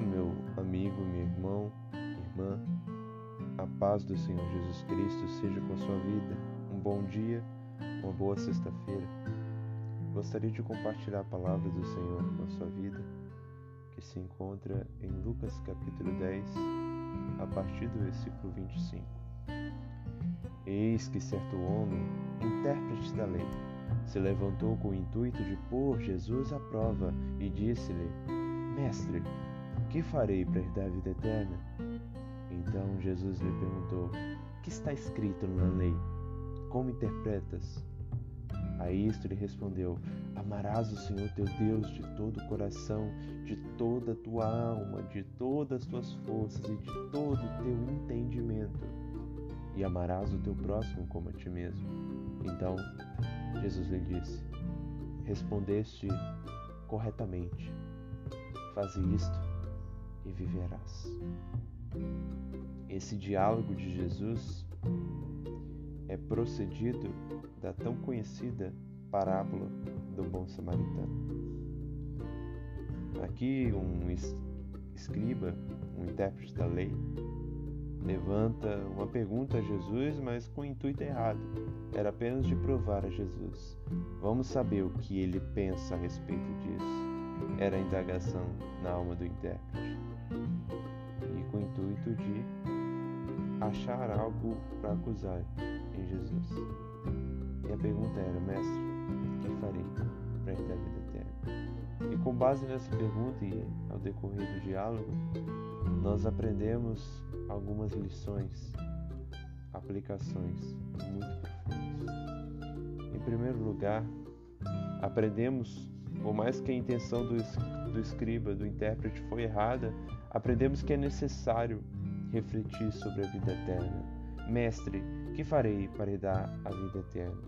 Meu amigo, meu irmão, irmã. A paz do Senhor Jesus Cristo seja com sua vida. Um bom dia, uma boa sexta-feira. Gostaria de compartilhar a palavra do Senhor com a sua vida, que se encontra em Lucas capítulo 10, a partir do versículo 25. Eis que certo homem, intérprete da lei, se levantou com o intuito de pôr Jesus à prova e disse-lhe: Mestre, que farei para herdar a vida eterna? Então Jesus lhe perguntou: Que está escrito na lei? Como interpretas? A isto ele respondeu: Amarás o Senhor teu Deus de todo o coração, de toda a tua alma, de todas as tuas forças e de todo o teu entendimento, e amarás o teu próximo como a ti mesmo. Então Jesus lhe disse: Respondeste corretamente. Faze isto e viverás. Esse diálogo de Jesus é procedido da tão conhecida parábola do bom samaritano. Aqui um escriba, um intérprete da lei, levanta uma pergunta a Jesus, mas com o intuito errado. Era apenas de provar a Jesus. Vamos saber o que ele pensa a respeito disso. Era a indagação na alma do intérprete. Com o intuito de achar algo para acusar em Jesus. E a pergunta era, mestre, o que farei para herdar a vida eterna? E com base nessa pergunta e ao decorrer do diálogo, nós aprendemos algumas lições, aplicações muito profundas. Em primeiro lugar, aprendemos, por mais que a intenção do, do escriba, do intérprete foi errada, aprendemos que é necessário refletir sobre a vida eterna. Mestre, que farei para dar a vida eterna?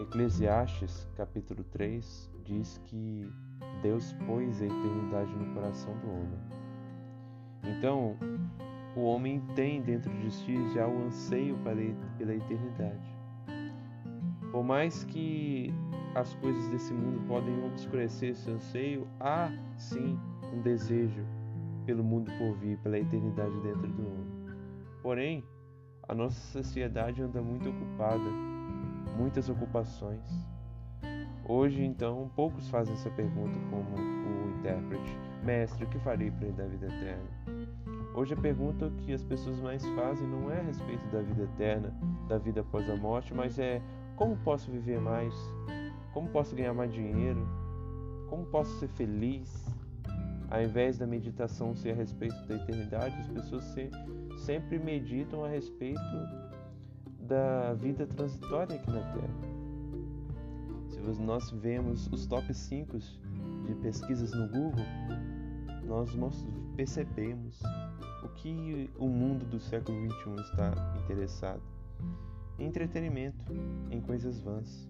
Eclesiastes, capítulo 3, diz que Deus pôs a eternidade no coração do homem. Então, o homem tem dentro de si já o anseio pela eternidade. Por mais que as coisas desse mundo podem obscurecer esse anseio, há sim um desejo pelo mundo por vir, pela eternidade dentro do homem. Porém, a nossa sociedade anda muito ocupada, muitas ocupações. Hoje, então, poucos fazem essa pergunta como o intérprete: Mestre, o que farei para dar a vida eterna? Hoje a pergunta que as pessoas mais fazem não é a respeito da vida eterna, da vida após a morte, mas é como posso viver mais? Como posso ganhar mais dinheiro? Como posso ser feliz? Ao invés da meditação ser a respeito da eternidade, as pessoas se, sempre meditam a respeito da vida transitória aqui na Terra. Se nós vemos os top 5 de pesquisas no Google, nós percebemos o que o mundo do século XXI está interessado. Em entretenimento, em coisas vãs,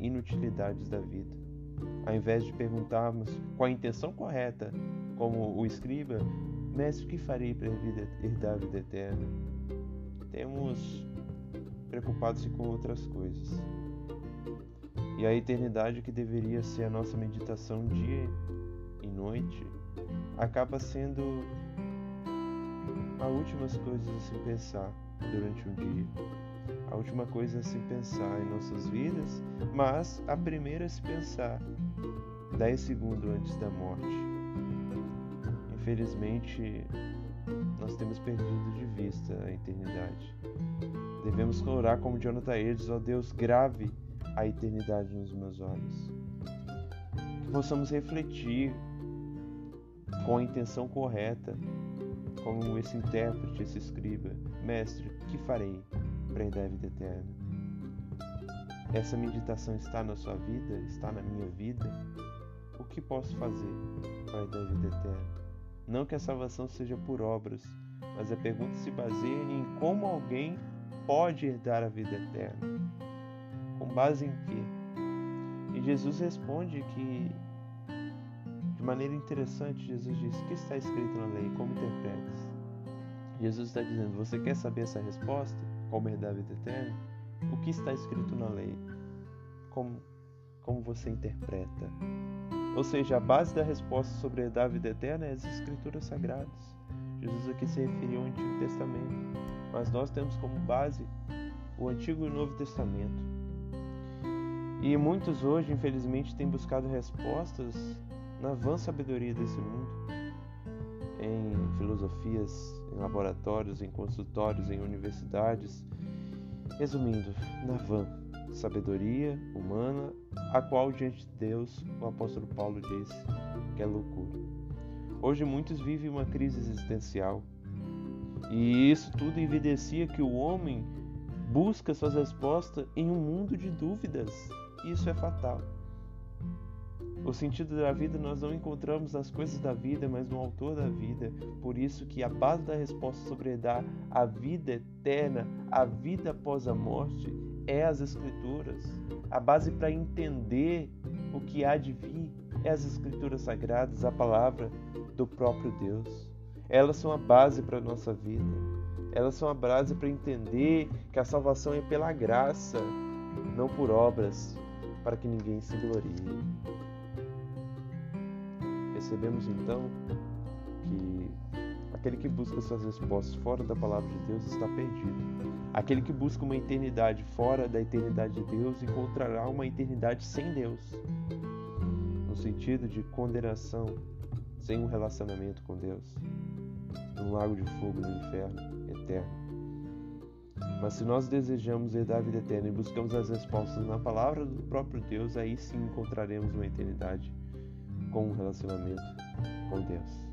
inutilidades da vida. Ao invés de perguntarmos com a intenção correta, como o escriba, mestre, o que farei para herdar a vida eterna? Temos preocupados com outras coisas. E a eternidade que deveria ser a nossa meditação dia e noite acaba sendo a última coisa a se pensar durante um dia. A última coisa a se pensar em nossas vidas, mas a primeira a se pensar 10 segundos antes da morte. Infelizmente, nós temos perdido de vista a eternidade. Devemos orar como Jonathan Edwards, ó Deus, grave a eternidade nos meus olhos. Que possamos refletir com a intenção correta, como esse intérprete, esse escriba. Mestre, que farei herdar a vida eterna? Essa meditação está na sua vida? Está na minha vida? O que posso fazer para herdar a vida eterna? Não que a salvação seja por obras, mas a pergunta se baseia em como alguém pode herdar a vida eterna. Com base em quê? E Jesus responde que maneira interessante, Jesus diz: O que está escrito na lei? Como interpretas? Jesus está dizendo: Você quer saber essa resposta? Como herdar a vida eterna? O que está escrito na lei? Como, como você interpreta Ou seja, a base da resposta sobre a vida eterna é as Escrituras Sagradas. Jesus aqui se referiu ao Antigo Testamento, mas nós temos como base o Antigo e o Novo Testamento. E muitos hoje, infelizmente, têm buscado respostas na vã sabedoria desse mundo, em filosofias, em laboratórios, em consultórios, em universidades. Resumindo, na vã sabedoria humana, a qual diante de Deus o apóstolo Paulo diz que é loucura. Hoje muitos vivem uma crise existencial e isso tudo evidencia que o homem busca suas respostas em um mundo de dúvidas. Isso é fatal. O sentido da vida nós não encontramos nas coisas da vida, mas no autor da vida. Por isso que a base da resposta sobre dar a vida eterna, a vida após a morte, é as escrituras. A base para entender o que há de vir é as escrituras sagradas, a palavra do próprio Deus. Elas são a base para a nossa vida. Elas são a base para entender que a salvação é pela graça, não por obras, para que ninguém se glorie. Percebemos então que aquele que busca suas respostas fora da palavra de Deus está perdido. Aquele que busca uma eternidade fora da eternidade de Deus encontrará uma eternidade sem Deus, no sentido de condenação, sem um relacionamento com Deus, num lago de fogo no inferno eterno. Mas se nós desejamos herdar a vida eterna e buscamos as respostas na palavra do próprio Deus, aí sim encontraremos uma eternidade com um relacionamento com Deus.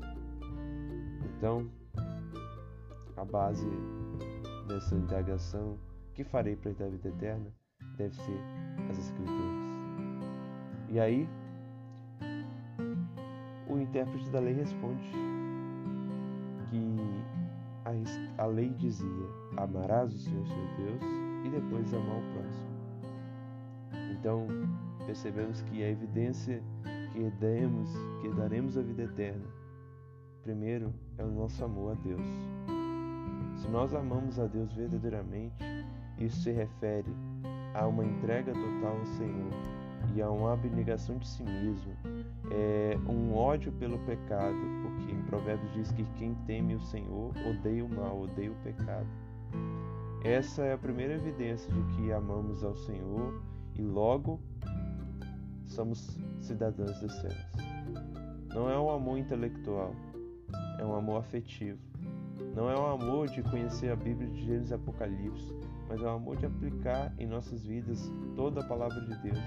Então, a base dessa indagação que farei para a vida eterna deve ser as Escrituras. E aí, o intérprete da lei responde que a, a lei dizia: amarás o Senhor seu Deus e depois amar o próximo. Então, percebemos que a evidência que demos, que daremos a vida eterna, primeiro é o nosso amor a Deus. Se nós amamos a Deus verdadeiramente, isso se refere a uma entrega total ao Senhor e a uma abnegação de si mesmo, é um ódio pelo pecado, porque em Provérbios diz que quem teme o Senhor odeia o mal, odeia o pecado. Essa é a primeira evidência de que amamos ao Senhor e logo somos cidadãos dos céus. Não é um amor intelectual, é um amor afetivo. Não é um amor de conhecer a Bíblia de Gênesis e Apocalipse, mas é um amor de aplicar em nossas vidas toda a palavra de Deus.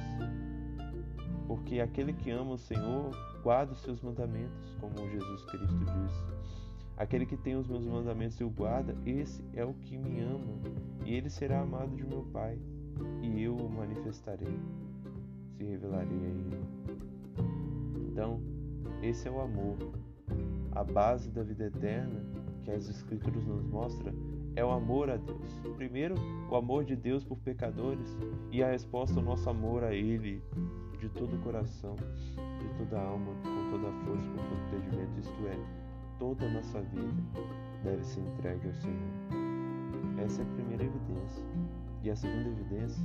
Porque aquele que ama o Senhor guarda os seus mandamentos, como Jesus Cristo diz. Aquele que tem os meus mandamentos e o guarda, esse é o que me ama, e ele será amado de meu Pai, e eu o manifestarei se revelarei a Ele. Então, esse é o amor. A base da vida eterna que as Escrituras nos mostram é o amor a Deus. Primeiro, o amor de Deus por pecadores e a resposta ao nosso amor a Ele de todo o coração, de toda a alma, com toda a força, com todo entendimento, isto é, toda a nossa vida deve ser entregue ao Senhor. Essa é a primeira evidência. E a segunda evidência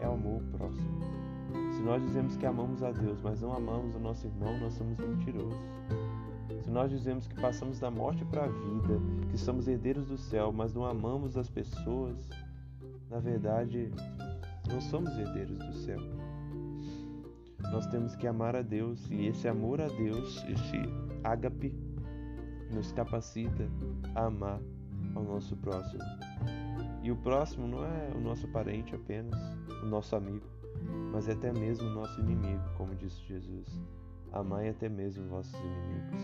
é o amor próximo. Se nós dizemos que amamos a Deus, mas não amamos o nosso irmão, nós somos mentirosos. Se nós dizemos que passamos da morte para a vida, que somos herdeiros do céu, mas não amamos as pessoas, na verdade, não somos herdeiros do céu. Nós temos que amar a Deus e esse amor a Deus, esse ágape, nos capacita a amar ao nosso próximo. E o próximo não é o nosso parente apenas, o nosso amigo mas é até mesmo nosso inimigo, como disse Jesus. Amai até mesmo vossos inimigos.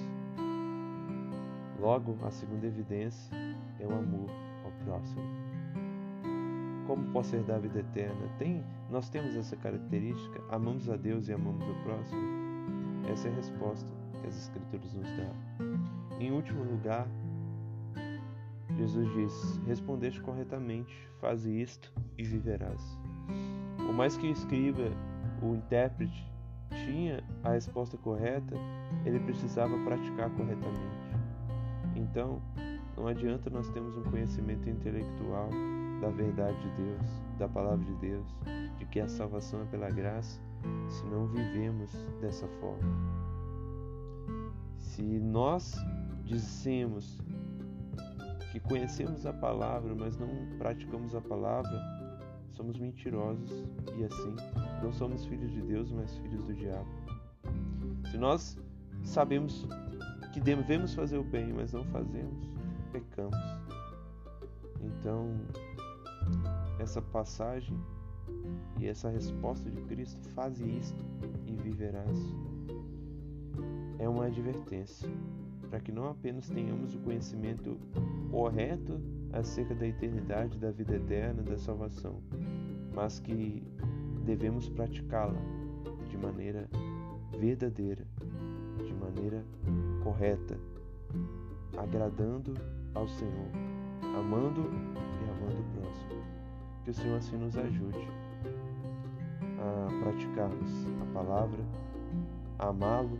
Logo, a segunda evidência é o amor ao próximo. Como posso herdar a vida eterna? Tem, nós temos essa característica, amamos a Deus e amamos o próximo. Essa é a resposta que as Escrituras nos dão. Em último lugar, Jesus diz: Respondeste corretamente, faze isto e viverás. Por mais que o escriba, o intérprete, tinha a resposta correta, ele precisava praticar corretamente. Então, não adianta nós termos um conhecimento intelectual da verdade de Deus, da palavra de Deus, de que a salvação é pela graça, se não vivemos dessa forma. Se nós dissemos que conhecemos a palavra, mas não praticamos a palavra, somos mentirosos e assim não somos filhos de Deus, mas filhos do diabo. Se nós sabemos que devemos fazer o bem, mas não fazemos, pecamos. Então, essa passagem e essa resposta de Cristo, faz isto e viverás, é uma advertência para que não apenas tenhamos o conhecimento correto acerca da eternidade, da vida eterna, da salvação, mas que devemos praticá-la de maneira verdadeira, de maneira correta, agradando ao Senhor, amando e amando o próximo. Que o Senhor assim nos ajude a praticarmos a palavra, a amá-lo,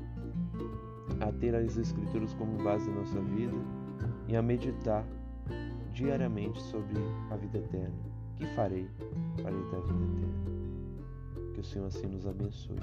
a ter as Escrituras como base da nossa vida e a meditar diariamente sobre a vida eterna. Que farei para lhe dar a vida eterna? Que o Senhor assim nos abençoe.